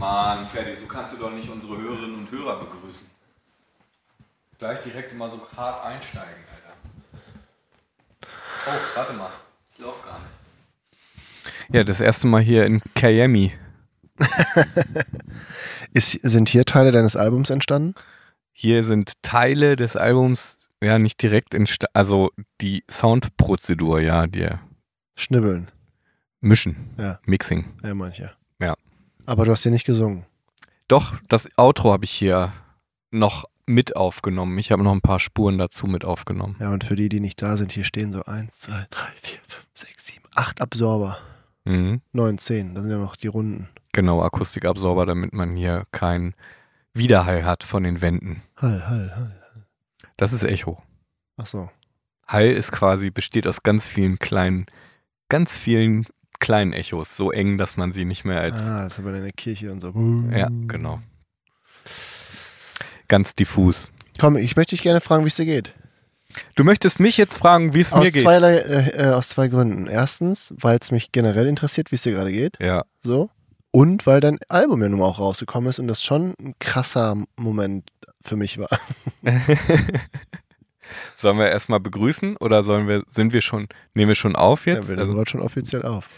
Mann, Ferdi, so kannst du doch nicht unsere Hörerinnen und Hörer begrüßen. Gleich direkt immer so hart einsteigen, Alter. Oh, warte mal. Ich lauf gar nicht. Ja, das erste Mal hier in Miami. Ist, sind hier Teile deines Albums entstanden? Hier sind Teile des Albums, ja, nicht direkt entstanden, also die Soundprozedur, ja, die Schnibbeln. Mischen, Ja. Mixing. Ja, manche. Aber du hast hier nicht gesungen. Doch, das Outro habe ich hier noch mit aufgenommen. Ich habe noch ein paar Spuren dazu mit aufgenommen. Ja, und für die, die nicht da sind, hier stehen so 1, 2, 3, 4, 5, 6, 7, 8 Absorber. Mhm. 9, 10. Das sind ja noch die Runden. Genau, Akustikabsorber, damit man hier keinen Widerhall hat von den Wänden. Hall, Hall, Hall. Das ist Echo. Ach so. Hall ist quasi, besteht aus ganz vielen kleinen, ganz vielen kleinen Echos, so eng, dass man sie nicht mehr als. Ah, das ist aber in der Kirche und so. Ja, genau. Ganz diffus. Komm, ich möchte dich gerne fragen, wie es dir geht. Du möchtest mich jetzt fragen, wie es mir geht. zweierlei, äh, äh, aus zwei Gründen. Erstens, weil es mich generell interessiert, wie es dir gerade geht. Ja, So. Und weil dein Album ja nun mal auch rausgekommen ist und das schon ein krasser Moment für mich war. sollen wir erstmal begrüßen oder sollen wir, sind wir schon, nehmen wir schon auf Ja, jetzt? wir nehmen also, heute schon offiziell auf.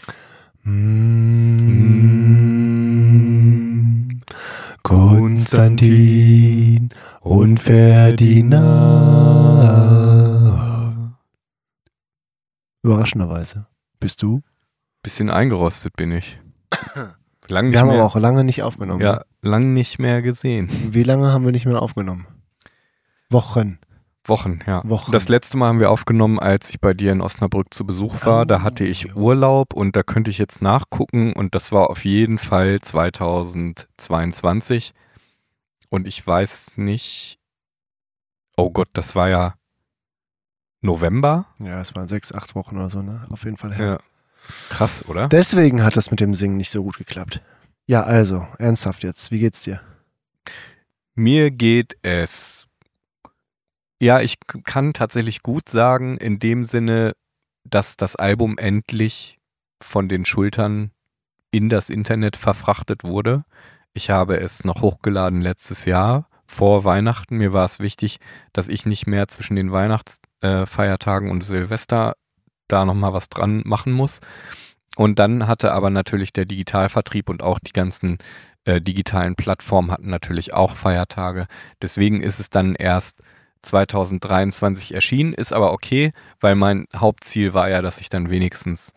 Konstantin und Ferdinand. Überraschenderweise. Bist du? bisschen eingerostet bin ich. Lang nicht Wir haben mehr, aber auch lange nicht aufgenommen. ja, lang nicht mehr gesehen. Wie lange haben wir nicht mehr aufgenommen? Wochen. Wochen, ja. Wochen. Das letzte Mal haben wir aufgenommen, als ich bei dir in Osnabrück zu Besuch war. da Oh, hatte ich jo. Urlaub und da könnte ich jetzt nachgucken und das war auf jeden Fall 2022. Und ich weiß nicht. Oh Gott, das war ja November. Ja, es waren sechs, acht Wochen oder so, ne? Auf jeden Fall her. Ja. Krass, oder? Deswegen hat das mit dem Singen nicht so gut geklappt. Ja, also, ernsthaft jetzt. Wie geht's dir? Mir geht es. Ja, ich kann tatsächlich gut sagen, in dem Sinne, dass das Album endlich von den Schultern in das Internet verfrachtet wurde. Ich habe es noch hochgeladen letztes Jahr vor Weihnachten. Mir war es wichtig, dass ich nicht mehr zwischen den Weihnachtsfeiertagen Feiertagen und Silvester da nochmal was dran machen muss. Und dann hatte aber natürlich der Digitalvertrieb und auch die ganzen äh, digitalen Plattformen hatten natürlich auch Feiertage. Deswegen ist es dann erst 2023 erschienen, ist aber okay, weil mein Hauptziel war ja, dass ich dann wenigstens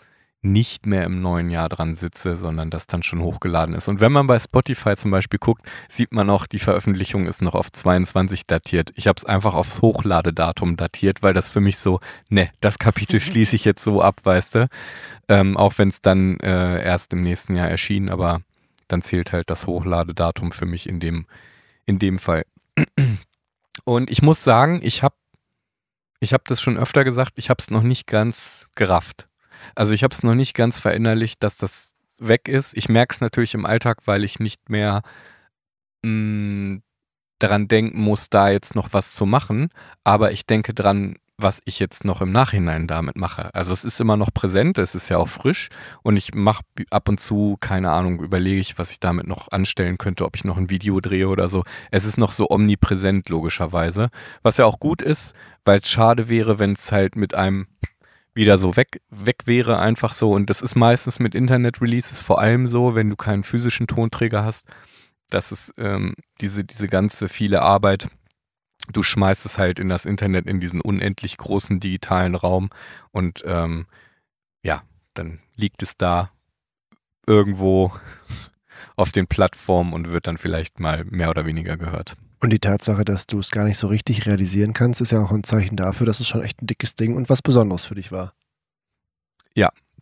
nicht mehr im neuen Jahr dran sitze, sondern das dann schon hochgeladen ist. Und wenn man bei Spotify zum Beispiel guckt, sieht man auch, die Veröffentlichung ist noch auf 22 datiert. Ich habe es einfach aufs Hochladedatum datiert, weil das für mich so, ne, das Kapitel schließe ich jetzt so ab, weißt du. Ähm, auch wenn es dann äh, erst im nächsten Jahr erschien, aber dann zählt halt das Hochladedatum für mich in dem, in dem Fall. Und ich muss sagen, ich habe ich hab das schon öfter gesagt, ich habe es noch nicht ganz gerafft. Also ich habe es noch nicht ganz verinnerlicht, dass das weg ist. Ich merke es natürlich im Alltag, weil ich nicht mehr mh, daran denken muss, da jetzt noch was zu machen. Aber ich denke dran, was ich jetzt noch im Nachhinein damit mache. Also es ist immer noch präsent, es ist ja auch frisch und ich mache ab und zu, keine Ahnung, überlege ich, was ich damit noch anstellen könnte, ob ich noch ein Video drehe oder so. Es ist noch so omnipräsent, logischerweise. Was ja auch gut ist, weil es schade wäre, wenn es halt mit einem wieder so weg, weg wäre, einfach so. Und das ist meistens mit Internet-Releases vor allem so, wenn du keinen physischen Tonträger hast, dass es ähm, diese, diese ganze viele Arbeit, du schmeißt es halt in das Internet, in diesen unendlich großen digitalen Raum und ähm, ja, dann liegt es da irgendwo auf den Plattformen und wird dann vielleicht mal mehr oder weniger gehört. Und die Tatsache, dass du es gar nicht so richtig realisieren kannst, ist ja auch ein Zeichen dafür, dass es schon echt ein dickes Ding und was Besonderes für dich war.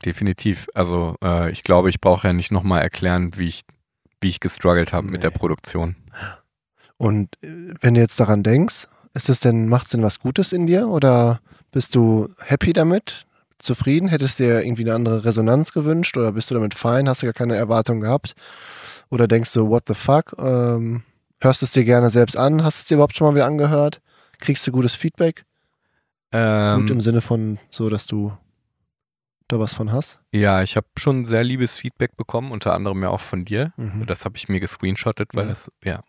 Definitiv. Also äh, ich glaube, ich brauche ja nicht nochmal erklären, wie ich, wie ich gestruggelt habe mit der Nee. Produktion. Und äh, wenn du jetzt daran denkst, ist es denn, macht es denn was Gutes in dir oder bist du happy damit? Zufrieden? Hättest du dir irgendwie eine andere Resonanz gewünscht oder bist du damit fein? Hast du gar keine Erwartung gehabt? Oder denkst du, what the fuck? Ähm, hörst du es dir gerne selbst an? Hast du es dir überhaupt schon mal wieder angehört? Kriegst du gutes Feedback? Ähm, Gut im Sinne von so, dass du da was von hast? Ja, ich habe schon sehr liebes Feedback bekommen, unter anderem ja auch von dir. Mhm. Das habe ich mir gescreenshottet, weil Ja. das, ja.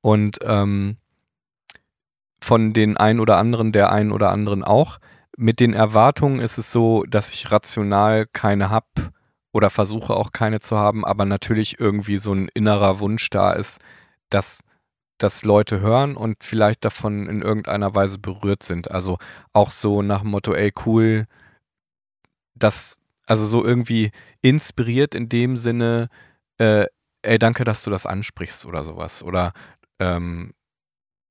Und ähm, von den einen oder anderen, der einen oder anderen auch. Mit den Erwartungen ist es so, dass ich rational keine hab oder versuche auch keine zu haben, aber natürlich irgendwie so ein innerer Wunsch da ist, dass dass Leute hören und vielleicht davon in irgendeiner Weise berührt sind. Also auch so nach dem Motto, ey, cool, das, also so irgendwie inspiriert in dem Sinne, äh, ey, danke, dass du das ansprichst oder sowas. Oder ähm,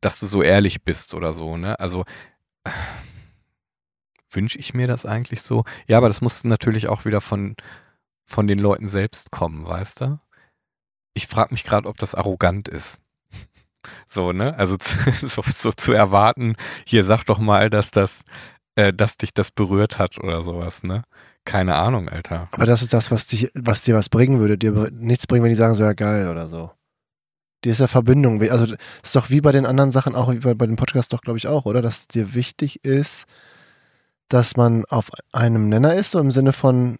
dass du so ehrlich bist oder so, ne? Also äh, wünsche ich mir das eigentlich so? Ja, aber das muss natürlich auch wieder von, von den Leuten selbst kommen, weißt du? Ich frage mich gerade, ob das arrogant ist. So, ne? Also so, so zu erwarten, hier sag doch mal, dass das, äh, dass dich das berührt hat oder sowas, ne? Keine Ahnung, Alter. Aber das ist das, was, dich, was dir was bringen würde. Dir nichts bringen, wenn die sagen, so ja geil oder so. Die ist ja Verbindung. Also das ist doch wie bei den anderen Sachen, auch wie bei, bei dem Podcast doch, glaube ich, auch, oder? Dass dir wichtig ist, dass man auf einem Nenner ist, so im Sinne von,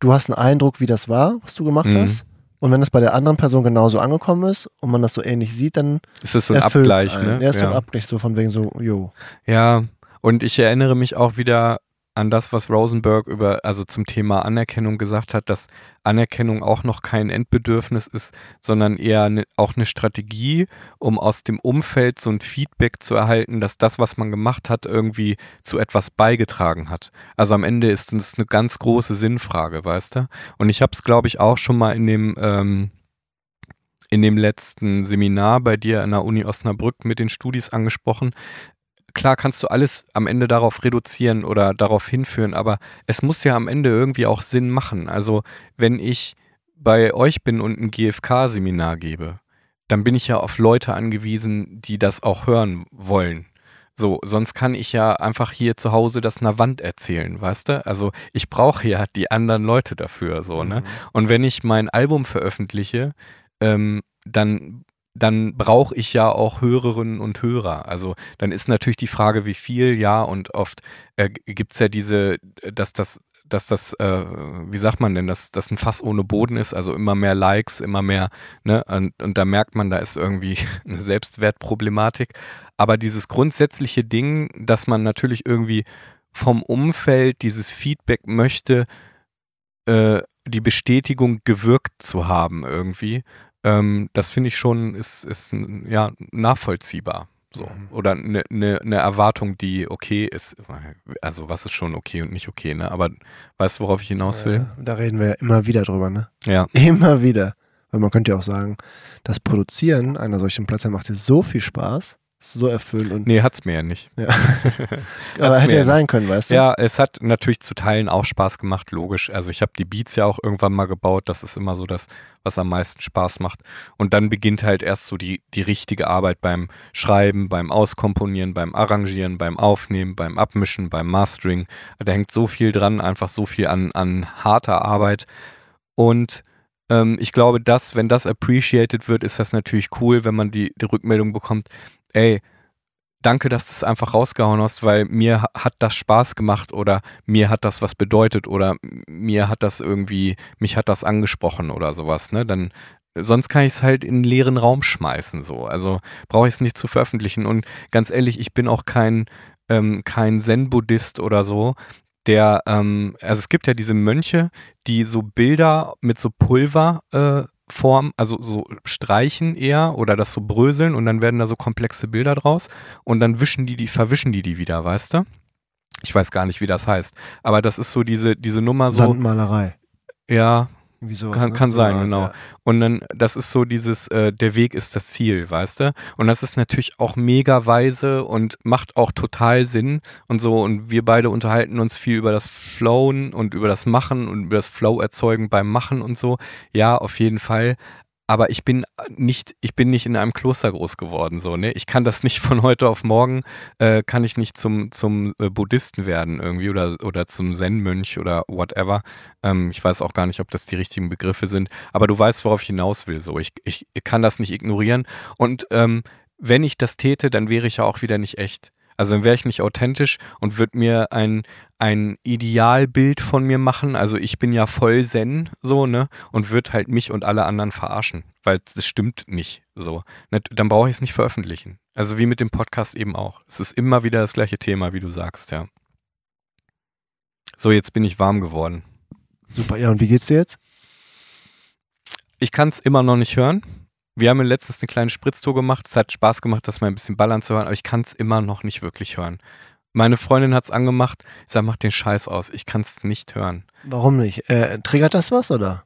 du hast einen Eindruck, wie das war, was du gemacht Mhm. hast. Und wenn das bei der anderen Person genauso angekommen ist und man das so ähnlich sieht, dann Es ist so ein Abgleich, einen. ne? Ja, ist so ein Abgleich, so von wegen so, jo. Ja, und ich erinnere mich auch wieder an das, was Rosenberg über, also zum Thema Anerkennung gesagt hat, dass Anerkennung auch noch kein Endbedürfnis ist, sondern eher ne, auch eine Strategie, um aus dem Umfeld so ein Feedback zu erhalten, dass das, was man gemacht hat, irgendwie zu etwas beigetragen hat. Also am Ende ist es eine ganz große Sinnfrage, weißt du? Und ich habe es, glaube ich, auch schon mal in dem, ähm, in dem letzten Seminar bei dir an der Uni Osnabrück mit den Studis angesprochen. Klar kannst du alles am Ende darauf reduzieren oder darauf hinführen, aber es muss ja am Ende irgendwie auch Sinn machen. Also wenn ich bei euch bin und ein GFK-Seminar gebe, dann bin ich ja auf Leute angewiesen, die das auch hören wollen. So, sonst kann ich ja einfach hier zu Hause das einer Wand erzählen, weißt du? Also ich brauche ja die anderen Leute dafür, so, ne? Und wenn ich mein Album veröffentliche, ähm, dann, dann brauche ich ja auch Hörerinnen und Hörer. Also dann ist natürlich die Frage, wie viel, ja, und oft äh, gibt es ja diese, dass das, dass das, äh, wie sagt man denn, dass das ein Fass ohne Boden ist, also immer mehr Likes, immer mehr, ne, und, und da merkt man, da ist irgendwie eine Selbstwertproblematik. Aber dieses grundsätzliche Ding, dass man natürlich irgendwie vom Umfeld dieses Feedback möchte, äh, die Bestätigung gewirkt zu haben irgendwie, ähm, das finde ich schon, ist, ist ja, nachvollziehbar. So. Mhm. Oder eine ne, ne Erwartung, die okay ist. Also was ist schon okay und nicht okay, ne? Aber weißt du, worauf ich hinaus will? Ja, da reden wir ja immer wieder drüber, ne? Ja. Immer wieder. Weil man könnte ja auch sagen, das Produzieren einer solchen Platte macht dir so viel Spaß, so erfüllend und Nee, hat's mir ja nicht. ja. Aber hätte ja sein können, weißt du? Ja, es hat natürlich zu Teilen auch Spaß gemacht, logisch. Also ich habe die Beats ja auch irgendwann mal gebaut. Das ist immer so das, was am meisten Spaß macht. Und dann beginnt halt erst so die, die richtige Arbeit beim Schreiben, beim Auskomponieren, beim Arrangieren, beim Aufnehmen, beim Abmischen, beim Mastering. Da hängt so viel dran, einfach so viel an, an harter Arbeit. Und ähm, ich glaube, dass, wenn das appreciated wird, ist das natürlich cool, wenn man die, die Rückmeldung bekommt, ey, danke, dass du es einfach rausgehauen hast, weil mir ha- hat das Spaß gemacht oder mir hat das was bedeutet oder mir hat das irgendwie, mich hat das angesprochen oder sowas, ne? Dann sonst kann ich es halt in einen leeren Raum schmeißen, so. Also brauche ich es nicht zu veröffentlichen. Und ganz ehrlich, ich bin auch kein, ähm, kein Zen-Buddhist oder so, der, ähm, also es gibt ja diese Mönche, die so Bilder mit so Pulver äh, formen, also so streichen eher oder das so bröseln und dann werden da so komplexe Bilder draus und dann wischen die die, verwischen die die wieder, weißt du? Ich weiß gar nicht, wie das heißt. Aber das ist so diese, diese Nummer so, Sandmalerei. ja, sowas, kann, ne? kann So sein, genau. ja. Und dann, das ist so dieses, äh, der Weg ist das Ziel, weißt du? Und das ist natürlich auch mega weise und macht auch total Sinn und so. Und wir beide unterhalten uns viel über das Flowen und über das Machen und über das Flow erzeugen beim Machen und so. Ja, auf jeden Fall. Aber ich bin nicht, ich bin nicht in einem Kloster groß geworden, so, ne? Ich kann das nicht von heute auf morgen, äh, kann ich nicht zum, zum äh, Buddhisten werden irgendwie oder, oder zum Zen-Mönch oder whatever. Ähm, ich weiß auch gar nicht, ob das die richtigen Begriffe sind, aber du weißt, worauf ich hinaus will. So, ich, ich kann das nicht ignorieren. Und ähm, wenn ich das täte, dann wäre ich ja auch wieder nicht echt. Also dann wäre ich nicht authentisch und würde mir ein, ein Idealbild von mir machen. Also ich bin ja voll Zen, so, ne? Und würde halt mich und alle anderen verarschen, weil das stimmt nicht so. Dann brauche ich es nicht veröffentlichen. Also wie mit dem Podcast eben auch. Es ist immer wieder das gleiche Thema, wie du sagst, ja. So, jetzt bin ich warm geworden. Super, ja, und wie geht's dir jetzt? Ich kann es immer noch nicht hören. Wir haben letztens eine kleine Spritztour gemacht. Es hat Spaß gemacht, das mal ein bisschen ballern zu hören, aber ich kann es immer noch nicht wirklich hören. Meine Freundin hat es angemacht. Ich sage, mach den Scheiß aus. Ich kann es nicht hören. Warum nicht? Äh, triggert das was oder?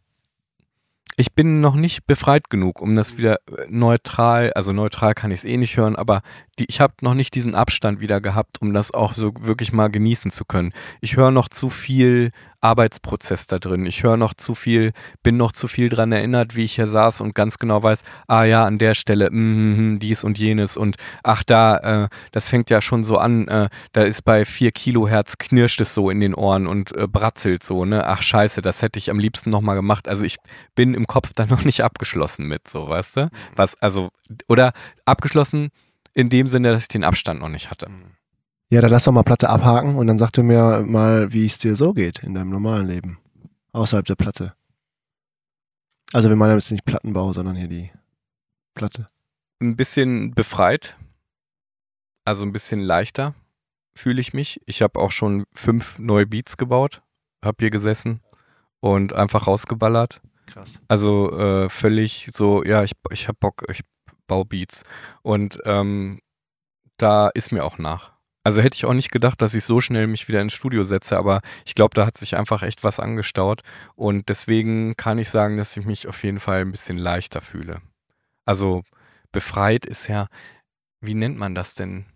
Ich bin noch nicht befreit genug, um das wieder äh, neutral, also neutral kann ich es eh nicht hören, aber die, ich habe noch nicht diesen Abstand wieder gehabt, um das auch so wirklich mal genießen zu können. Ich höre noch zu viel Arbeitsprozess da drin. Ich höre noch zu viel, bin noch zu viel dran erinnert, wie ich hier saß und ganz genau weiß, ah ja, an der Stelle, mm, dies und jenes und ach da, äh, das fängt ja schon so an, äh, da ist bei 4 Kilohertz knirscht es so in den Ohren und äh, bratzelt so, ne? Ach scheiße, das hätte ich am liebsten nochmal gemacht. Also ich bin im Kopf da noch nicht abgeschlossen mit, so, weißt du? Was, also, oder abgeschlossen in dem Sinne, dass ich den Abstand noch nicht hatte. Ja, dann lass doch mal Platte abhaken und dann sag du mir mal, wie es dir so geht in deinem normalen Leben. Außerhalb der Platte. Also wir meinen jetzt nicht Plattenbau, sondern hier die Platte. Ein bisschen befreit, also ein bisschen leichter fühle ich mich. Ich habe auch schon fünf neue Beats gebaut, habe hier gesessen und einfach rausgeballert. Krass. Also äh, völlig so, ja, ich, ich habe Bock, ich baue Beats. Und ähm, da ist mir auch nach. Also hätte ich auch nicht gedacht, dass ich so schnell mich wieder ins Studio setze, aber ich glaube, da hat sich einfach echt was angestaut. Und deswegen kann ich sagen, dass ich mich auf jeden Fall ein bisschen leichter fühle. Also befreit ist ja, wie nennt man das denn?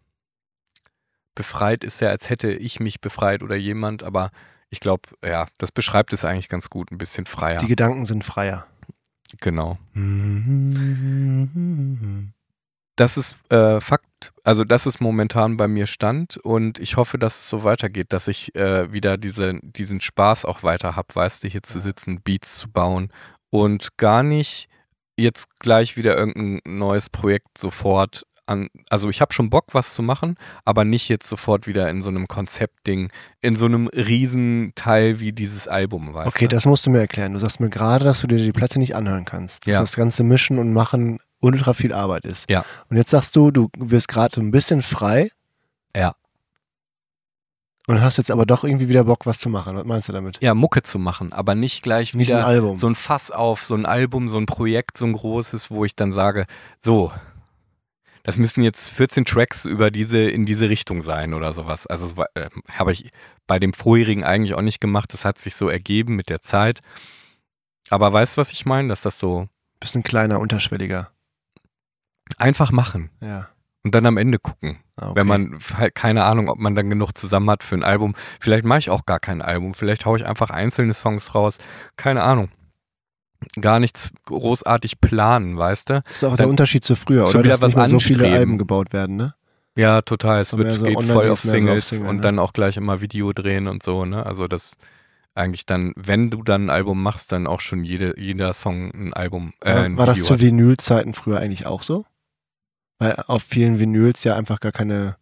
Befreit ist ja, als hätte ich mich befreit oder jemand, aber ich glaube, ja, das beschreibt es eigentlich ganz gut, ein bisschen freier. Die Gedanken sind freier. Genau. Das ist äh, Fakt, also das ist momentan bei mir Stand und ich hoffe, dass es so weitergeht, dass ich äh, wieder diese, diesen Spaß auch weiter habe, weißt du, hier zu sitzen, Beats zu bauen und gar nicht jetzt gleich wieder irgendein neues Projekt sofort an, also ich habe schon Bock, was zu machen, aber nicht jetzt sofort wieder in so einem Konzeptding, in so einem Riesenteil wie dieses Album, weißt Okay, du? das musst du mir erklären. Du sagst mir gerade, dass du dir die Platte nicht anhören kannst. Dass Ja. das ganze Mischen und Machen ultra viel Arbeit ist. Ja. Und jetzt sagst du, du wirst gerade so ein bisschen frei. Ja. Und hast jetzt aber doch irgendwie wieder Bock, was zu machen. Was meinst du damit? Ja, Mucke zu machen, aber nicht gleich Nicht wieder ein Album. so ein Fass auf, so ein Album, so ein Projekt, so ein großes, wo ich dann sage, so, das müssen jetzt 14 Tracks über diese, in diese Richtung sein oder sowas. Also äh, habe ich bei dem vorherigen eigentlich auch nicht gemacht. Das hat sich so ergeben mit der Zeit. Aber weißt du, was ich meine? Dass das so Bisschen kleiner, unterschwelliger. einfach machen Ja. und dann am Ende gucken. Ah, okay. Wenn man halt keine Ahnung, ob man dann genug zusammen hat für ein Album. Vielleicht mache ich auch gar kein Album. Vielleicht haue ich einfach einzelne Songs raus. Keine Ahnung. Gar nichts großartig planen, weißt du? Das ist auch der dann Unterschied zu früher, oder? wieder Dass was nicht so viele. Alben gebaut werden, ne? Ja, total. Es wird, so geht voll auf so auf Singles Single, und ne? dann auch gleich immer Video drehen und so, ne? Also das eigentlich dann, wenn du dann ein Album machst, dann auch schon jede, jeder Song ein Album, äh, war ein war das Video zu hat. Vinylzeiten früher eigentlich auch so? Weil auf vielen Vinyls ja einfach gar keine,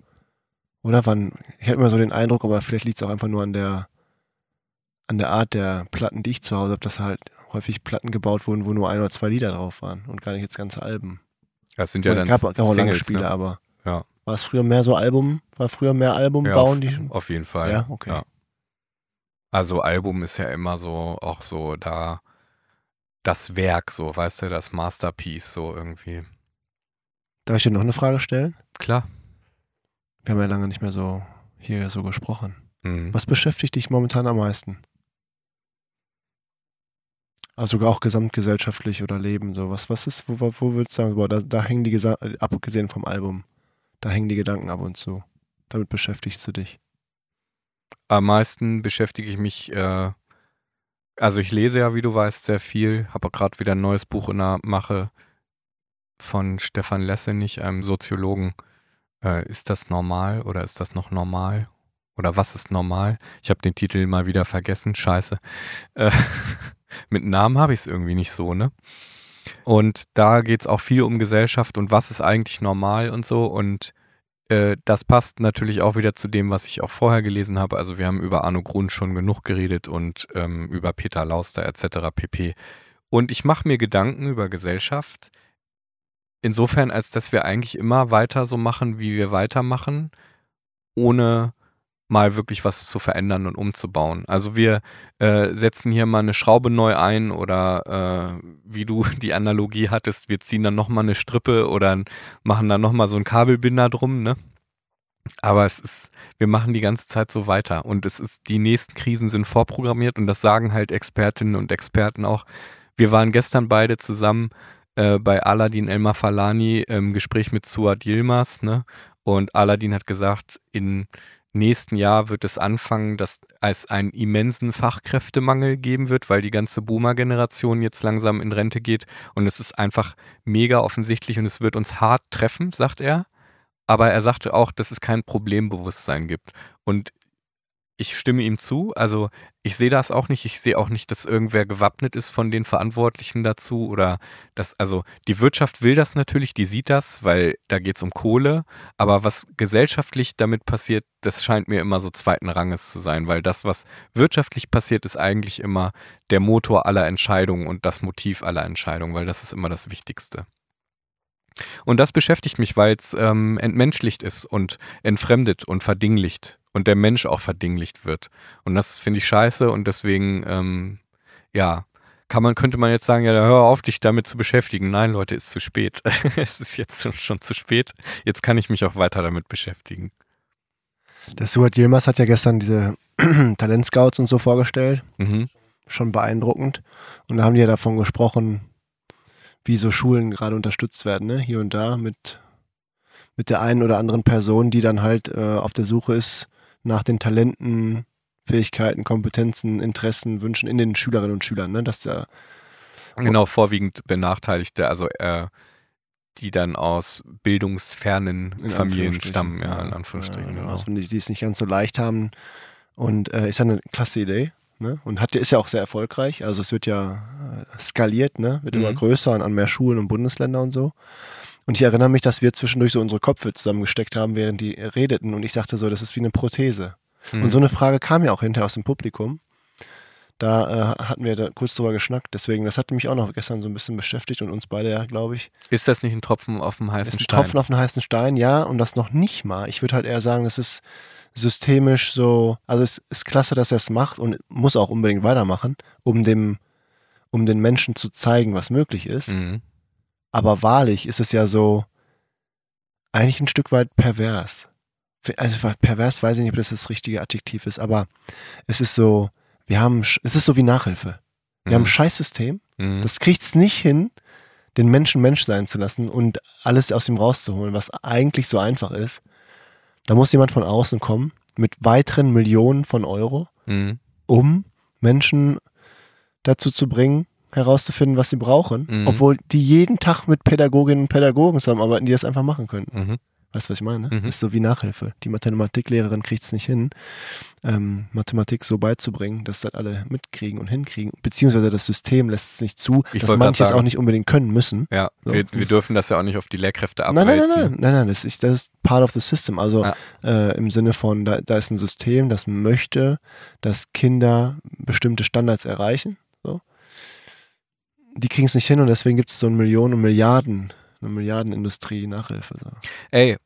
oder wann, ich hatte immer so den Eindruck, aber vielleicht liegt es auch einfach nur an der, an der Art der Platten, die ich zu Hause habe, dass halt häufig Platten gebaut wurden, wo nur ein oder zwei Lieder drauf waren und gar nicht jetzt ganze Alben. Das sind ja dann gab, gab auch lange Singles, Spiele, ne? aber Ja. war es früher mehr so Album, war früher mehr Album Ja, bauen? auf, Die, auf jeden Fall. Ja, okay. Ja. Also Album ist ja immer so, auch so da das Werk, so, weißt du, das Masterpiece, so irgendwie. Darf ich dir noch eine Frage stellen? Klar. Wir haben ja lange nicht mehr so hier so gesprochen. Mhm. Was beschäftigt dich momentan am meisten? Also sogar auch gesamtgesellschaftlich oder Leben, so. Was, was ist, wo, wo würdest du sagen, boah, da, da hängen die, Gesa abgesehen vom Album, da hängen die Gedanken ab und zu. Damit beschäftigst du dich. Am meisten beschäftige ich mich, äh, also ich lese ja, wie du weißt, sehr viel. Habe gerade wieder ein neues Buch in der Mache von Stefan Lessenich, einem Soziologen. Äh, ist das normal oder ist das noch normal? Oder was ist normal? Ich habe den Titel mal wieder vergessen, scheiße. Äh, mit Namen habe ich es irgendwie nicht so, ne? Und da geht es auch viel um Gesellschaft und was ist eigentlich normal und so. Und äh, das passt natürlich auch wieder zu dem, was ich auch vorher gelesen habe. Also wir haben über Arno Grund schon genug geredet und ähm, über Peter Lauster etc. pp. Und ich mache mir Gedanken über Gesellschaft, insofern, als dass wir eigentlich immer weiter so machen, wie wir weitermachen, ohne mal wirklich was zu verändern und umzubauen. Also wir äh, setzen hier mal eine Schraube neu ein oder äh, wie du die Analogie hattest, wir ziehen dann nochmal eine Strippe oder machen dann nochmal so einen Kabelbinder drum, ne? Aber es ist, wir machen die ganze Zeit so weiter und es ist, die nächsten Krisen sind vorprogrammiert und das sagen halt Expertinnen und Experten auch. Wir waren gestern beide zusammen äh, bei Aladin Elmar Falani im Gespräch mit Suat Yilmaz, ne? Und Aladin hat gesagt, in nächsten Jahr wird es anfangen, dass es einen immensen Fachkräftemangel geben wird, weil die ganze Boomer-Generation jetzt langsam in Rente geht. Und es ist einfach mega offensichtlich und es wird uns hart treffen, sagt er. Aber er sagte auch, dass es kein Problembewusstsein gibt. Und ich stimme ihm zu. Also ich sehe das auch nicht. Ich sehe auch nicht, dass irgendwer gewappnet ist von den Verantwortlichen dazu oder dass, also die Wirtschaft will das natürlich, die sieht das, weil da geht es um Kohle. Aber was gesellschaftlich damit passiert, das scheint mir immer so zweiten Ranges zu sein, weil das, was wirtschaftlich passiert, ist eigentlich immer der Motor aller Entscheidungen und das Motiv aller Entscheidungen, weil das ist immer das Wichtigste. Und das beschäftigt mich, weil es ähm, entmenschlicht ist und entfremdet und verdinglicht und der Mensch auch verdinglicht wird. Und das finde ich scheiße und deswegen, ähm, ja, kann man, könnte man jetzt sagen, ja, hör auf, dich damit zu beschäftigen. Nein, Leute, ist zu spät. es ist jetzt schon zu spät. Jetzt kann ich mich auch weiter damit beschäftigen. Der Stuart Yilmaz hat ja gestern diese Talentscouts und so vorgestellt. Mhm. Schon beeindruckend. Und da haben die ja davon gesprochen, wie so Schulen gerade unterstützt werden, ne? hier und da mit, mit der einen oder anderen Person, die dann halt äh, auf der Suche ist nach den Talenten, Fähigkeiten, Kompetenzen, Interessen, Wünschen in den Schülerinnen und Schülern. Ne? Das ja genau vorwiegend Benachteiligte, also äh, die dann aus bildungsfernen Familien stammen, ja, in Anführungsstrichen. Ja, genau. also die, die es nicht ganz so leicht haben. Und äh, ist ja eine klasse Idee. Ne? Und hat, ist ja auch sehr erfolgreich. Also es wird ja äh, skaliert, ne? wird immer Mhm. größer und an mehr Schulen und Bundesländer und so. Und ich erinnere mich, dass wir zwischendurch so unsere Köpfe zusammengesteckt haben, während die redeten. Und ich sagte so, das ist wie eine Prothese. Mhm. Und so eine Frage kam ja auch hinterher aus dem Publikum. Da äh, hatten wir da kurz drüber geschnackt. Deswegen, das hat mich auch noch gestern so ein bisschen beschäftigt und uns beide ja, glaube ich. Ist das nicht ein Tropfen auf dem heißen ist ein Stein? Tropfen auf den heißen Stein, ja, und das noch nicht mal. Ich würde halt eher sagen, das ist systemisch so, also es ist klasse, dass er es macht und muss auch unbedingt weitermachen, um dem, um den Menschen zu zeigen, was möglich ist. Mhm. Aber wahrlich ist es ja so eigentlich ein Stück weit pervers. Also pervers weiß ich nicht, ob das das richtige Adjektiv ist, aber es ist so, wir haben, es ist so wie Nachhilfe. Wir haben ein Scheißsystem, Mhm. das kriegt's nicht hin, den Menschen Mensch sein zu lassen und alles aus ihm rauszuholen, was eigentlich so einfach ist. Da muss jemand von außen kommen mit weiteren Millionen von Euro, Mhm. um Menschen dazu zu bringen, herauszufinden, was sie brauchen, Mhm. obwohl die jeden Tag mit Pädagoginnen und Pädagogen zusammenarbeiten, die das einfach machen können. Mhm. Weißt du, was ich meine? Mhm. Das ist so wie Nachhilfe. Die Mathematiklehrerin kriegt es nicht hin, ähm, Mathematik so beizubringen, dass das alle mitkriegen und hinkriegen. Beziehungsweise das System lässt es nicht zu, Ich dass manche es auch nicht unbedingt können müssen. Ja, So. wir, wir dürfen das ja auch nicht auf die Lehrkräfte Nein, nein, nein, abwälzen. nein, nein, nein, das ist, das ist part of the system. Also Ja. äh, im Sinne von, da, da ist ein System, das möchte, dass Kinder bestimmte Standards erreichen. So. Die kriegen es nicht hin und deswegen gibt es so eine Millionen und Milliarden, eine Milliardenindustrie Nachhilfe. So. Ey,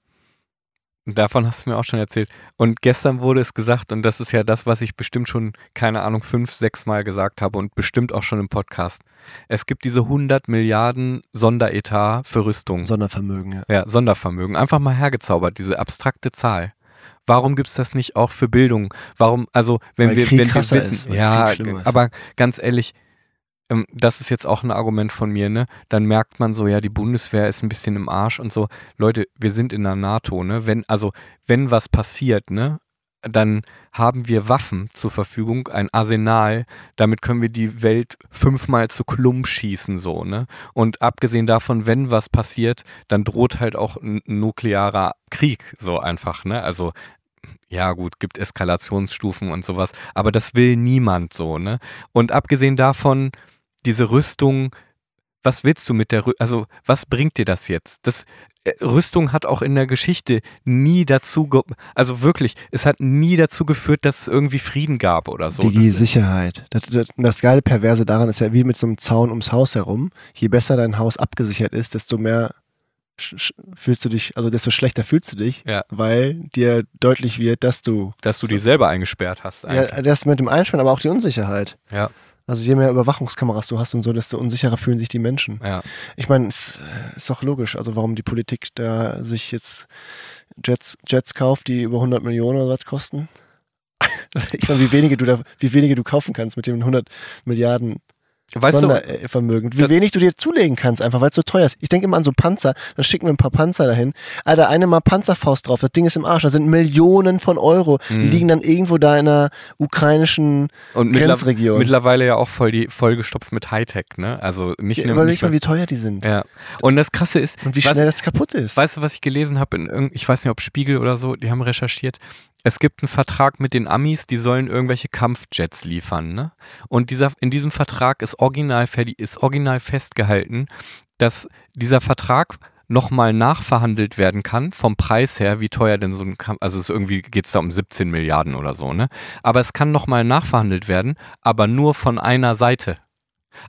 davon hast du mir auch schon erzählt. Und gestern wurde es gesagt, und das ist ja das, was ich bestimmt schon, keine Ahnung, fünf, sechs Mal gesagt habe und bestimmt auch schon im Podcast. Es gibt diese 100 Milliarden Sonderetat für Rüstung. Sondervermögen, ja. Ja, Sondervermögen. Einfach mal hergezaubert, diese abstrakte Zahl. Warum gibt es das nicht auch für Bildung? Warum, also, wenn Weil wir, Krieg wenn wir wissen, ist, ja, aber ganz ehrlich, das ist jetzt auch ein Argument von mir, ne? Dann merkt man so, ja, die Bundeswehr ist ein bisschen im Arsch und so. Leute, wir sind in der NATO, ne? Wenn, also, wenn was passiert, ne? Dann haben wir Waffen zur Verfügung, ein Arsenal, damit können wir die Welt fünfmal zu Klump schießen, so, ne? Und abgesehen davon, wenn was passiert, dann droht halt auch ein nuklearer Krieg, so einfach, ne? Also, ja gut, gibt Eskalationsstufen und sowas, aber das will niemand so, ne? Und abgesehen davon, diese Rüstung, was willst du mit der, Rü also was bringt dir das jetzt? Das, äh, Rüstung hat auch in der Geschichte nie dazu, also wirklich, es hat nie dazu geführt, dass es irgendwie Frieden gab oder so. Das- Sicherheit. Das, das, das geile Perverse daran ist ja wie mit so einem Zaun ums Haus herum. Je besser dein Haus abgesichert ist, desto mehr fühlst du dich, also desto schlechter fühlst du dich, Ja. weil dir deutlich wird, dass du. dass du dich selber eingesperrt hast. Eigentlich. Ja, das mit dem Einsperren, aber auch die Unsicherheit. Ja, Also je mehr Überwachungskameras du hast und so, desto unsicherer fühlen sich die Menschen. ja. Ich meine, es äh, ist doch logisch, also warum die Politik da sich jetzt Jets, Jets kauft, die über 100 Millionen oder was kosten. Ich meine, wie wenige du da, wie wenige du kaufen kannst mit den 100 Milliarden Weißt du, Sondervermögen. Wie das- wenig du dir zulegen kannst, einfach weil es so teuer ist. Ich denke immer an so Panzer, dann schicken wir ein paar Panzer dahin. Alter, eine mal Panzerfaust drauf, das Ding ist im Arsch. Da sind Millionen von Euro. Die Mhm. liegen dann irgendwo da in einer ukrainischen und Grenzregion. mittlerweile ja auch voll die vollgestopft mit Hightech, ne? Also nicht, Ja, nur Überleg mal, wie teuer die sind. ja. Und das Krasse ist, Und wie was- schnell das kaputt ist. Weißt du, was ich gelesen habe in irgend, ich weiß nicht, ob Spiegel oder so, die haben recherchiert. Es gibt einen Vertrag mit den Amis, die sollen irgendwelche Kampfjets liefern, ne? Und dieser, in diesem Vertrag ist original, ist original festgehalten, dass dieser Vertrag nochmal nachverhandelt werden kann, vom Preis her, wie teuer denn so ein Kampf, also es irgendwie geht es da um 17 Milliarden oder so, ne? Aber es kann nochmal nachverhandelt werden, aber nur von einer Seite.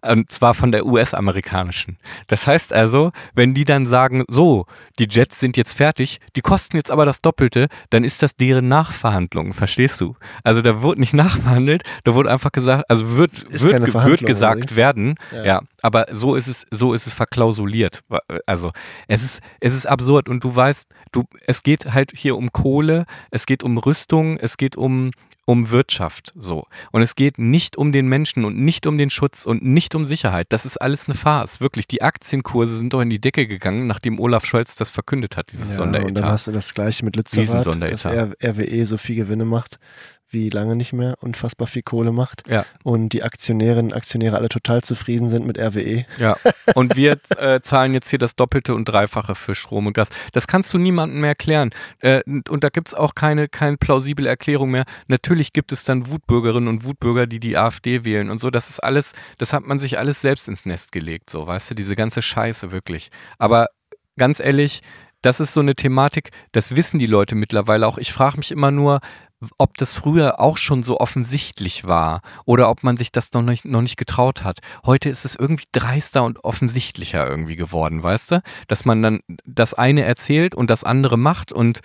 Und zwar von der US-amerikanischen. Das heißt also, wenn die dann sagen, so, die Jets sind jetzt fertig, die kosten jetzt aber das Doppelte, dann ist das deren Nachverhandlung, verstehst du? Also da wird nicht nachverhandelt, da wurde einfach gesagt, also wird, wird, wird gesagt werden, Ja. ja. aber so ist es, so ist es verklausuliert. Also es ist, es ist absurd und du weißt, du, es geht halt hier um Kohle, es geht um Rüstung, es geht um um Wirtschaft so. Und es geht nicht um den Menschen und nicht um den Schutz und nicht um Sicherheit. Das ist alles eine Farce. Wirklich, die Aktienkurse sind doch in die Decke gegangen, nachdem Olaf Scholz das verkündet hat, dieses Ja, und dann Sonderetat. hast du das gleiche mit Lützerath, dass Sonderetat. RWE so viel Gewinne macht wie lange nicht mehr, unfassbar viel Kohle macht Ja, und die Aktionärinnen und Aktionäre alle total zufrieden sind mit RWE. ja. Und wir äh, zahlen jetzt hier das Doppelte und Dreifache für Strom und Gas. Das kannst du niemandem mehr erklären. Äh, und da gibt es auch keine, keine plausible Erklärung mehr. Natürlich gibt es dann Wutbürgerinnen und Wutbürger, die die AfD wählen und so. Das ist alles, das hat man sich alles selbst ins Nest gelegt, so, weißt du, diese ganze Scheiße wirklich. Aber ganz ehrlich, das ist so eine Thematik, das wissen die Leute mittlerweile auch. Ich frage mich immer nur, ob das früher auch schon so offensichtlich war oder ob man sich das noch nicht, noch nicht getraut hat. Heute ist es irgendwie dreister und offensichtlicher irgendwie geworden, weißt du? Dass man dann das eine erzählt und das andere macht und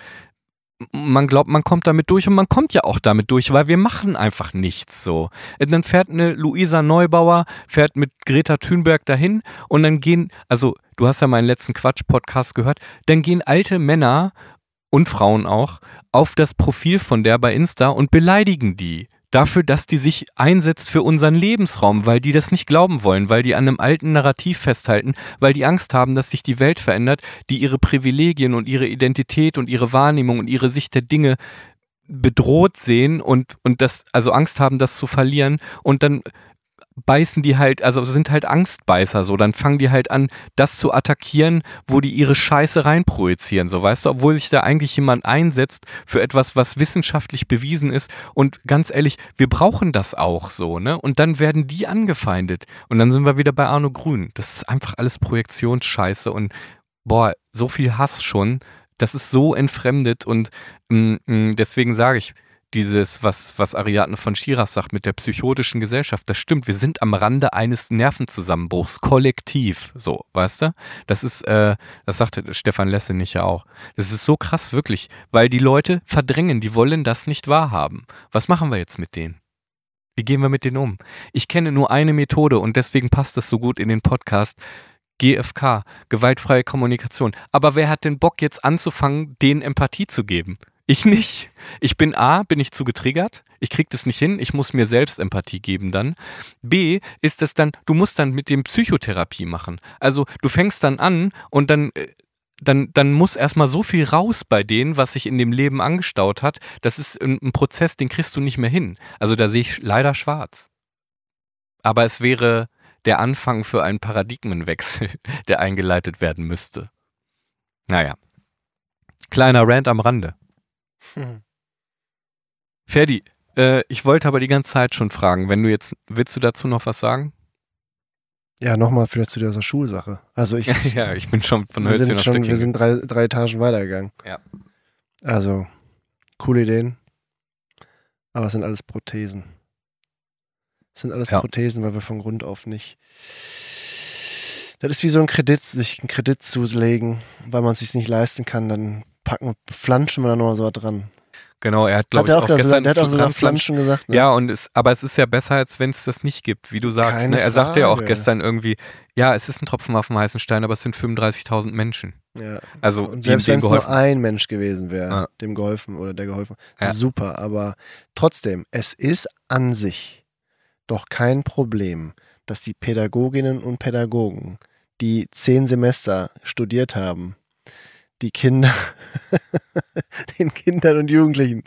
man glaubt, man kommt damit durch und man kommt ja auch damit durch, weil wir machen einfach nichts so. Und Dann fährt eine Luisa Neubauer, fährt mit Greta Thunberg dahin und dann gehen, also du hast ja meinen letzten Quatsch-Podcast gehört, dann gehen alte Männer und Frauen auch auf das Profil von der bei Insta und beleidigen die. Dafür, dass die sich einsetzt für unseren Lebensraum, weil die das nicht glauben wollen, weil die an einem alten Narrativ festhalten, weil die Angst haben, dass sich die Welt verändert, die ihre Privilegien und ihre Identität und ihre Wahrnehmung und ihre Sicht der Dinge bedroht sehen und, und das, also Angst haben, das zu verlieren und dann beißen die halt, also sind halt Angstbeißer so, dann fangen die halt an, das zu attackieren, wo die ihre Scheiße reinprojizieren, so weißt du, obwohl sich da eigentlich jemand einsetzt für etwas, was wissenschaftlich bewiesen ist und ganz ehrlich, wir brauchen das auch so, ne? Und dann werden die angefeindet und dann sind wir wieder bei Arno Grün. Das ist einfach alles Projektionsscheiße und boah, so viel Hass schon, das ist so entfremdet und mm, mm, deswegen sage ich, dieses, was, was Ariadne von Schiras sagt mit der psychotischen Gesellschaft, das stimmt. Wir sind am Rande eines Nervenzusammenbruchs, kollektiv, so, weißt du? Das ist, äh, das sagte Stefan Lessenich ja auch. Das ist so krass, wirklich, weil die Leute verdrängen, die wollen das nicht wahrhaben. Was machen wir jetzt mit denen? Wie gehen wir mit denen um? Ich kenne nur eine Methode und deswegen passt das so gut in den Podcast. GFK, gewaltfreie Kommunikation. Aber wer hat den Bock jetzt anzufangen, denen Empathie zu geben? Ich nicht. Ich bin A, bin ich zu getriggert. Ich krieg das nicht hin. Ich muss mir selbst Empathie geben dann. B, ist das dann, du musst dann mit dem Psychotherapie machen. Also du fängst dann an und dann, äh, dann, dann muss erstmal so viel raus bei denen, was sich in dem Leben angestaut hat. Das ist ein, ein Prozess, den kriegst du nicht mehr hin. Also da sehe ich leider schwarz. Aber es wäre der Anfang für einen Paradigmenwechsel, der eingeleitet werden müsste. Naja. Kleiner Rant am Rande. Hm. Ferdi, äh, ich wollte aber die ganze Zeit schon fragen, wenn du jetzt, willst du dazu noch was sagen? Ja, nochmal vielleicht zu dieser Schulsache. Also ich, ja, ich bin schon von Hölzchen auf schon, wir sind drei, drei Etagen weitergegangen. Ja. Also, coole Ideen. Aber es sind alles Prothesen. Es sind alles Ja. Prothesen, weil wir von Grund auf nicht. Das ist wie so ein Kredit, sich einen Kredit zulegen, weil man es sich nicht leisten kann, dann packen, flanschen wir da noch so dran. Genau, er hat, glaube ich, auch, auch gesagt, gestern der hat auch sogar Flanschen gesagt. Ne? Ja, und es, aber es ist ja besser, als wenn es das nicht gibt, wie du sagst. Keine Ne? Er sagte ja auch Frage. gestern irgendwie, ja, es ist ein Tropfen auf dem heißen Stein, aber es sind 35.000 Menschen. ja. Also, Und selbst wenn es nur ein Mensch gewesen wäre, Ja. dem geholfen oder der geholfen, Ja. super. Aber trotzdem, es ist an sich doch kein Problem, dass die Pädagoginnen und Pädagogen, die zehn Semester studiert haben, die Kinder, den Kindern und Jugendlichen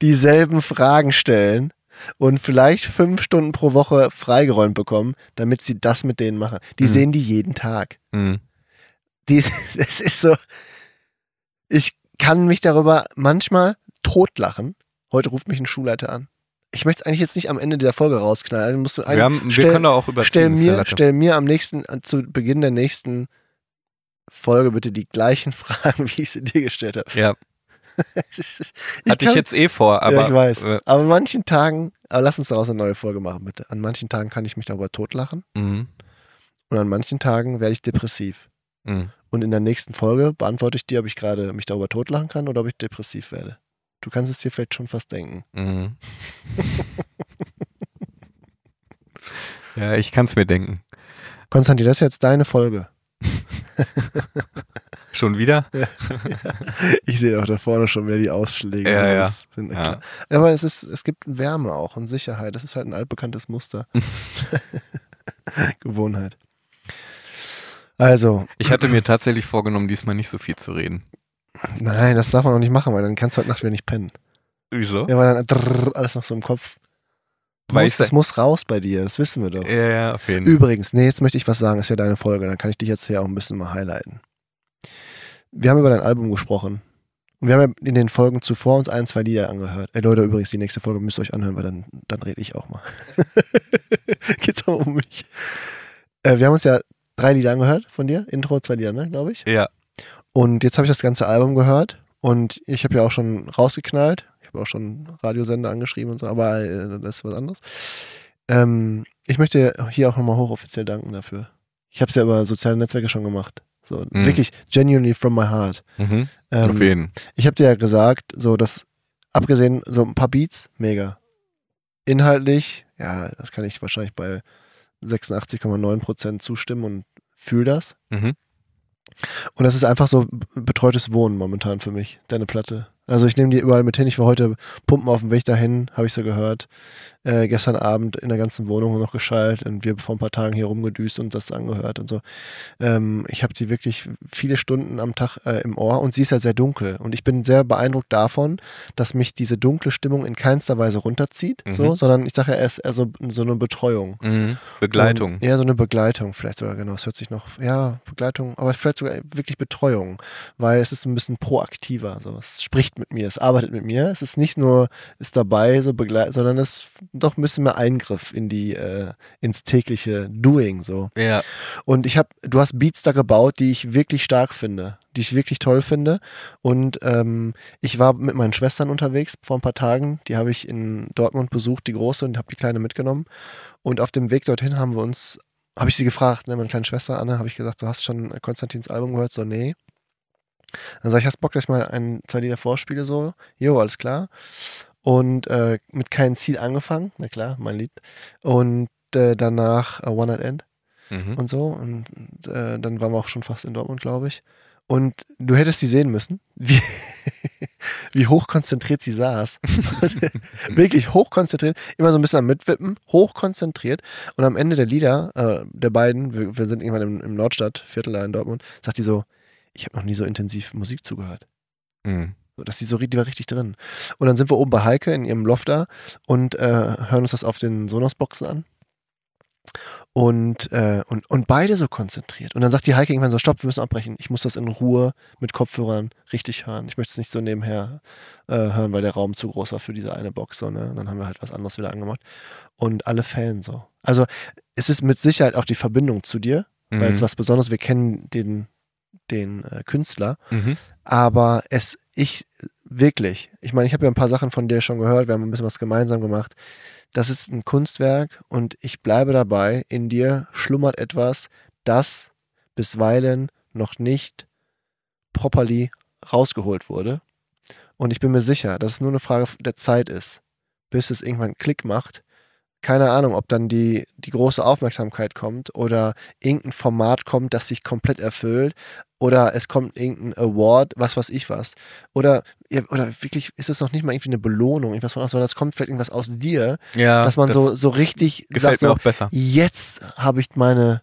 dieselben Fragen stellen und vielleicht fünf Stunden pro Woche freigeräumt bekommen, damit sie das mit denen machen. Die Mhm. sehen die jeden Tag Mhm. die, es ist so, ich kann mich darüber manchmal totlachen. Heute ruft mich ein Schulleiter an. Ich möchte es eigentlich jetzt nicht am Ende dieser Folge rausknallen. Musst du Wir, haben, wir stell, können da auch überziehen. stell, das mir, stell mir am nächsten, zu Beginn der nächsten Folge bitte die gleichen Fragen, wie ich sie dir gestellt habe. ja, ist- hatte ich jetzt eh vor, aber ja, ich weiß. Äh, Aber an manchen Tagen, aber lass uns daraus eine neue Folge machen, bitte. An manchen Tagen kann ich mich darüber totlachen mhm. und an manchen Tagen werde ich depressiv. Mhm. Und in der nächsten Folge beantworte ich dir, ob ich gerade mich darüber totlachen kann oder ob ich depressiv werde. Du kannst es dir vielleicht schon fast denken. Mhm. ja, ich kann es mir denken. Konstantin, das ist jetzt deine Folge. Schon wieder? Ich sehe auch da vorne schon wieder die Ausschläge. Ja, ja. Das Sind, Ja. klar. Aber es ist, es gibt Wärme auch und Sicherheit. Das ist halt ein altbekanntes Muster. Gewohnheit. Also, Ich hatte mir tatsächlich vorgenommen, diesmal nicht so viel zu reden. nein, das darf man auch nicht machen, weil dann kannst du heute Nacht wieder nicht pennen. Wieso? Ja, weil dann alles noch so im Kopf. Weil Muss, das muss raus bei dir, das wissen wir doch. Ja, ja, auf jeden Fall. Übrigens, nee, jetzt möchte ich was sagen, ist ja deine Folge, dann kann ich dich jetzt hier auch ein bisschen mal highlighten. Wir haben über dein Album gesprochen. Und wir haben ja in den Folgen zuvor uns ein, zwei Lieder angehört. Ey Leute, übrigens, die nächste Folge müsst ihr euch anhören, weil dann, dann rede ich auch mal. Geht's auch um mich. Äh, wir haben uns ja drei Lieder angehört von dir. Intro, zwei Lieder, ne, glaube ich. Ja. Und jetzt habe ich das ganze Album gehört und ich habe ja auch schon rausgeknallt. Habe auch schon Radiosender angeschrieben und so, aber äh, das ist was anderes. Ähm, ich möchte hier auch nochmal hochoffiziell danken dafür. Ich habe es ja über soziale Netzwerke schon gemacht. So, Mhm. wirklich genuinely from my heart. Mhm. Ähm, auf jeden. ich habe dir ja gesagt, so dass abgesehen so ein paar Beats, mega. Inhaltlich, ja, das kann ich wahrscheinlich bei 86,9% zustimmen und fühle das. Mhm. Und das ist einfach so betreutes Wohnen momentan für mich, deine Platte. Also ich nehme die überall mit hin. Ich war heute pumpen auf dem Weg dahin, habe ich so gehört. Äh, gestern Abend in der ganzen Wohnung noch geschaltet und wir vor ein paar Tagen hier rumgedüst und das angehört und so. Ähm, ich habe die wirklich viele Stunden am Tag äh, im Ohr und sie ist halt sehr dunkel. Und ich bin sehr beeindruckt davon, dass mich diese dunkle Stimmung in keinster Weise runterzieht, Mhm. so, sondern ich sage ja erst eher so, so eine Betreuung. Mhm. Begleitung. Und, ja, so eine Begleitung, vielleicht sogar, genau. Es hört sich noch, ja, Begleitung, aber vielleicht sogar wirklich Betreuung, weil es ist ein bisschen proaktiver. So. Es spricht mit mir, es arbeitet mit mir. Es ist nicht nur, ist dabei, so begleitet, sondern es ist doch ein bisschen mehr Eingriff in die, äh, ins tägliche Doing. So. ja. Und ich habe, du hast Beats da gebaut, die ich wirklich stark finde, die ich wirklich toll finde. Und ähm, ich war mit meinen Schwestern unterwegs vor ein paar Tagen. Die habe ich in Dortmund besucht, die große, und habe die kleine mitgenommen. Und auf dem Weg dorthin haben wir uns, habe ich sie gefragt, ne, meine kleine Schwester Anne, habe ich gesagt, du hast schon Konstantins Album gehört? So, nee. Dann sag ich, hast Bock, dass ich mal ein, zwei Lieder vorspiele? So, jo, alles klar. Und äh, mit keinem Ziel angefangen, na klar, mein Lied. Und äh, danach äh, One Night End Mhm. und so. Und äh, dann waren wir auch schon fast in Dortmund, glaube ich. Und du hättest sie sehen müssen, wie, wie hochkonzentriert sie saß. Wirklich hochkonzentriert, immer so ein bisschen am Mitwippen, hochkonzentriert. Und am Ende der Lieder, äh, der beiden, wir, wir sind irgendwann im, im Nordstadtviertel da in Dortmund, sagt die so, ich habe noch nie so intensiv Musik zugehört. Mhm. Dass die so, die war richtig drin. Und dann sind wir oben bei Heike in ihrem Loft da und äh, hören uns das auf den Sonos-Boxen an. Und, äh, und, und beide so konzentriert. Und dann sagt die Heike irgendwann so, stopp, wir müssen abbrechen. Ich muss das in Ruhe mit Kopfhörern richtig hören. Ich möchte es nicht so nebenher äh, hören, weil der Raum zu groß war für diese eine Box. So, ne? Und dann haben wir halt was anderes wieder angemacht. Und alle Fan so. Also es ist mit Sicherheit auch die Verbindung zu dir, weil es Mhm. was Besonderes, wir kennen den, den äh, Künstler, Mhm. Aber es, ich wirklich, ich meine, ich habe ja ein paar Sachen von dir schon gehört, wir haben ein bisschen was gemeinsam gemacht. Das ist ein Kunstwerk und ich bleibe dabei, in dir schlummert etwas, das bisweilen noch nicht properly rausgeholt wurde. Und ich bin mir sicher, dass es nur eine Frage der Zeit ist, bis es irgendwann Klick macht. Keine Ahnung, ob dann die, die große Aufmerksamkeit kommt oder irgendein Format kommt, das sich komplett erfüllt oder es kommt irgendein Award, was weiß ich was. Oder, oder wirklich ist es noch nicht mal irgendwie eine Belohnung, irgendwas von außen, sondern es kommt vielleicht irgendwas aus dir, Ja, dass man so, so richtig gefällt sagt, mir so, auch besser. jetzt habe ich meine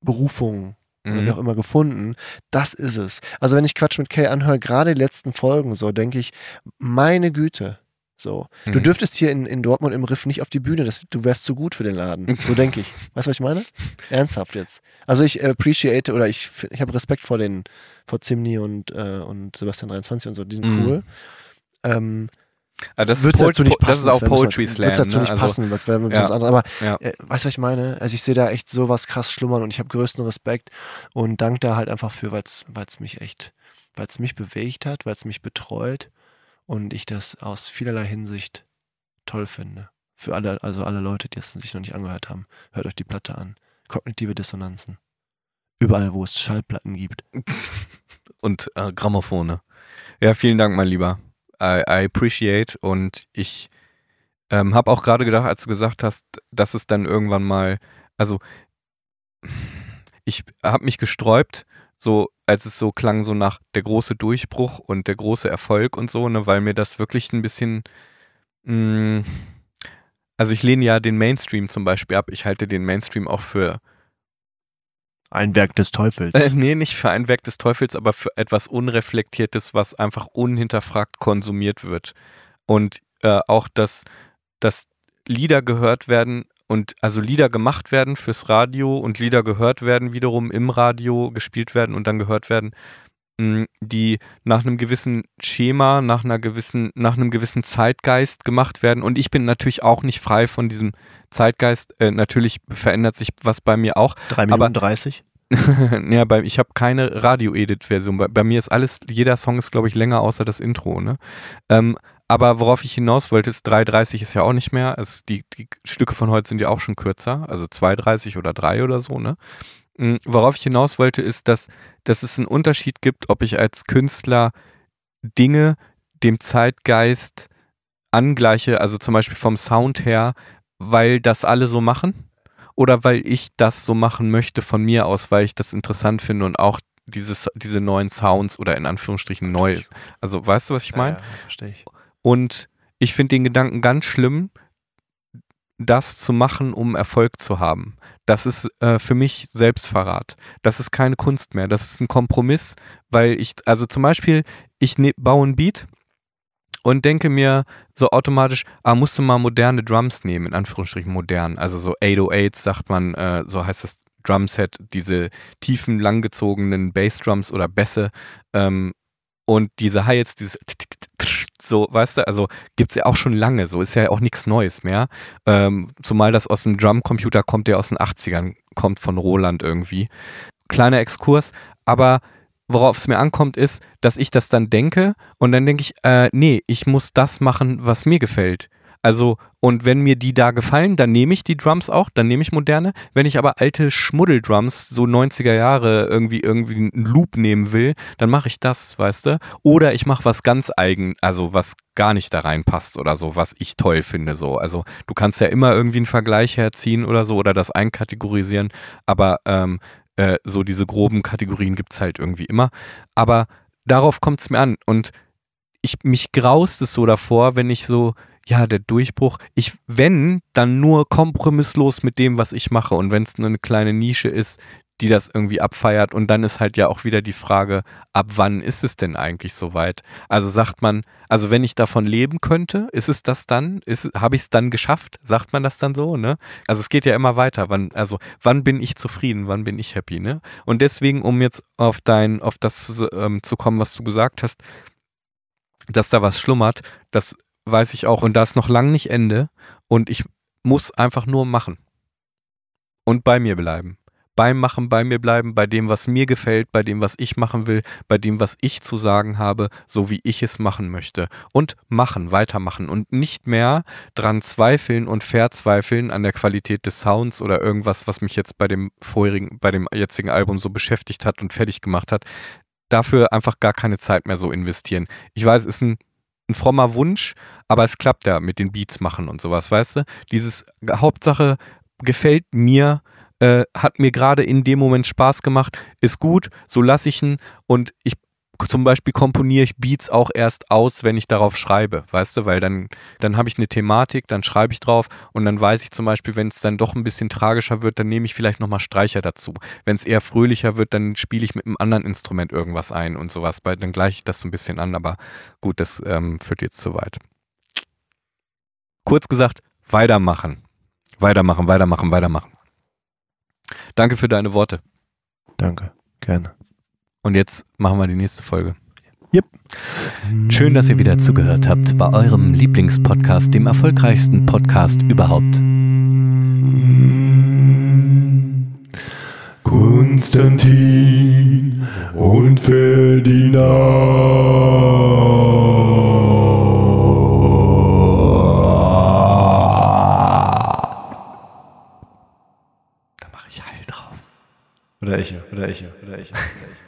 Berufung wie Mhm. auch immer gefunden. Das ist es. Also wenn ich Quatsch mit Kay anhöre, gerade die letzten Folgen so, denke ich, meine Güte. So. Du Mhm. dürftest hier in, in Dortmund im Riff nicht auf die Bühne, das, du wärst zu gut für den Laden. So denke ich. Weißt du, was ich meine? Ernsthaft jetzt. Also ich appreciate oder ich, ich habe Respekt vor den, vor Zimni und, äh, und Sebastian 23 und so, die sind Mhm. cool. Ähm, Ah, das, ist dazu nicht passen, das ist auch Poetry Slam. Wird's dazu ne? nicht also, passen, das wäre ja. was anderes. Aber Ja. äh, weißt du, was ich meine? Also ich sehe da echt sowas krass schlummern und ich habe größten Respekt und danke da halt einfach für, weil es mich echt, weil es mich bewegt hat, weil es mich betreut und ich das aus vielerlei Hinsicht toll finde. Für alle, also alle Leute, die es sich noch nicht angehört haben, hört euch die Platte an. Kognitive Dissonanzen. Überall, wo es Schallplatten gibt. und äh, Grammophone. Ja, vielen Dank, mein Lieber. I, I appreciate und ich ähm, habe auch gerade gedacht, als du gesagt hast, dass es dann irgendwann mal, also ich habe mich gesträubt, so als es so klang, so nach der große Durchbruch und der große Erfolg und so, ne, weil mir das wirklich ein bisschen, mh, also ich lehne ja den Mainstream zum Beispiel ab. Ich halte den Mainstream auch für Ein Werk des Teufels. äh, nee, nicht für ein Werk des Teufels, aber für etwas Unreflektiertes, was einfach unhinterfragt konsumiert wird. Und äh, auch, dass, dass Lieder gehört werden und also Lieder gemacht werden fürs Radio und Lieder gehört werden, wiederum im Radio gespielt werden und dann gehört werden, mh, die nach einem gewissen Schema, nach einer gewissen, nach einem gewissen Zeitgeist gemacht werden. Und ich bin natürlich auch nicht frei von diesem Zeitgeist. Äh, natürlich verändert sich was bei mir auch. Drei Minuten Minuten 30. ja, bei, ich habe keine Radio-Edit-Version. Bei, bei mir ist alles, jeder Song ist, glaube ich, länger, außer das Intro. Ne? Ähm, aber worauf ich hinaus wollte, ist 3,30 ist ja auch nicht mehr. Es, die, die Stücke von heute sind ja auch schon kürzer, also 2,30 oder 3 oder so. Ne? Mm, Worauf ich hinaus wollte, ist, dass, dass es einen Unterschied gibt, ob ich als Künstler Dinge dem Zeitgeist angleiche, also zum Beispiel vom Sound her, weil das alle so machen oder weil ich das so machen möchte von mir aus, weil ich das interessant finde und auch dieses, diese neuen Sounds oder in Anführungsstrichen Neues. Also weißt du, was ich meine? Ja, ja, verstehe ich. Und ich finde den Gedanken ganz schlimm, das zu machen, um Erfolg zu haben. Das ist äh, für mich Selbstverrat. Das ist keine Kunst mehr. Das ist ein Kompromiss, weil ich, also zum Beispiel, ich ne, baue ein Beat und denke mir so automatisch, ah, musst du mal moderne Drums nehmen, in Anführungsstrichen modern. Also so 808s sagt man, äh, so heißt das Drumset, diese tiefen, langgezogenen Bassdrums oder Bässe ähm, und diese Hi-Hats, dieses so, weißt du, also gibt es ja auch schon lange, so ist ja auch nichts Neues mehr. Ähm, zumal das aus dem Drumcomputer kommt, der aus den 80ern kommt von Roland irgendwie. Kleiner Exkurs, aber worauf es mir ankommt, ist, dass ich das dann denke und dann denke ich, äh, nee, ich muss das machen, was mir gefällt. Also, und wenn mir die da gefallen, dann nehme ich die Drums auch, dann nehme ich moderne. Wenn ich aber alte Schmuddeldrums, so 90er Jahre, irgendwie, irgendwie einen Loop nehmen will, dann mache ich das, weißt du? Oder ich mache was ganz eigen, also was gar nicht da reinpasst oder so, was ich toll finde, so. Also, du kannst ja immer irgendwie einen Vergleich herziehen oder so oder das einkategorisieren, aber ähm, äh, so diese groben Kategorien gibt es halt irgendwie immer. Aber darauf kommt es mir an und ich, mich graust es so davor, wenn ich so, ja, der Durchbruch, ich, wenn, dann nur kompromisslos mit dem, was ich mache. Und wenn es nur eine kleine Nische ist, die das irgendwie abfeiert. Und dann ist halt ja auch wieder die Frage, ab wann ist es denn eigentlich soweit? Also sagt man, also wenn ich davon leben könnte, ist es das dann? Habe ich es dann geschafft? Sagt man das dann so, ne? Also es geht ja immer weiter. Wann, also wann bin ich zufrieden? Wann bin ich happy, ne? Und deswegen, um jetzt auf dein, auf das ähm, zu kommen, was du gesagt hast, dass da was schlummert, das weiß ich auch. Und da ist noch lang nicht Ende. Und ich muss einfach nur machen. und bei mir bleiben. Beim Machen bei mir bleiben, bei dem, was mir gefällt, bei dem, was ich machen will, bei dem, was ich zu sagen habe, so wie ich es machen möchte. Und machen, weitermachen und nicht mehr dran zweifeln und verzweifeln an der Qualität des Sounds oder irgendwas, was mich jetzt bei dem vorherigen, bei dem jetzigen Album so beschäftigt hat und fertig gemacht hat. Dafür einfach gar keine Zeit mehr so investieren. Ich weiß, es ist ein ein frommer Wunsch, aber es klappt ja mit den Beats machen und sowas, weißt du? Dieses Hauptsache gefällt mir, äh, hat mir gerade in dem Moment Spaß gemacht, ist gut, so lasse ich ihn und ich zum Beispiel komponiere ich Beats auch erst aus, wenn ich darauf schreibe, weißt du, weil dann, dann habe ich eine Thematik, dann schreibe ich drauf und dann weiß ich zum Beispiel, wenn es dann doch ein bisschen tragischer wird, dann nehme ich vielleicht nochmal Streicher dazu. Wenn es eher fröhlicher wird, dann spiele ich mit einem anderen Instrument irgendwas ein und sowas, weil dann gleiche ich das so ein bisschen an, aber gut, das ähm, führt jetzt zu weit. Kurz gesagt, weitermachen. Weitermachen, weitermachen, weitermachen. Danke für deine Worte. Danke, gerne. Und jetzt machen wir die nächste Folge. Yep. Schön, dass ihr wieder zugehört habt bei eurem Lieblingspodcast, dem erfolgreichsten Podcast überhaupt. Konstantin und Ferdinand. Da mache ich Heil drauf. Oder ich, oder ich, oder ich. Oder ich.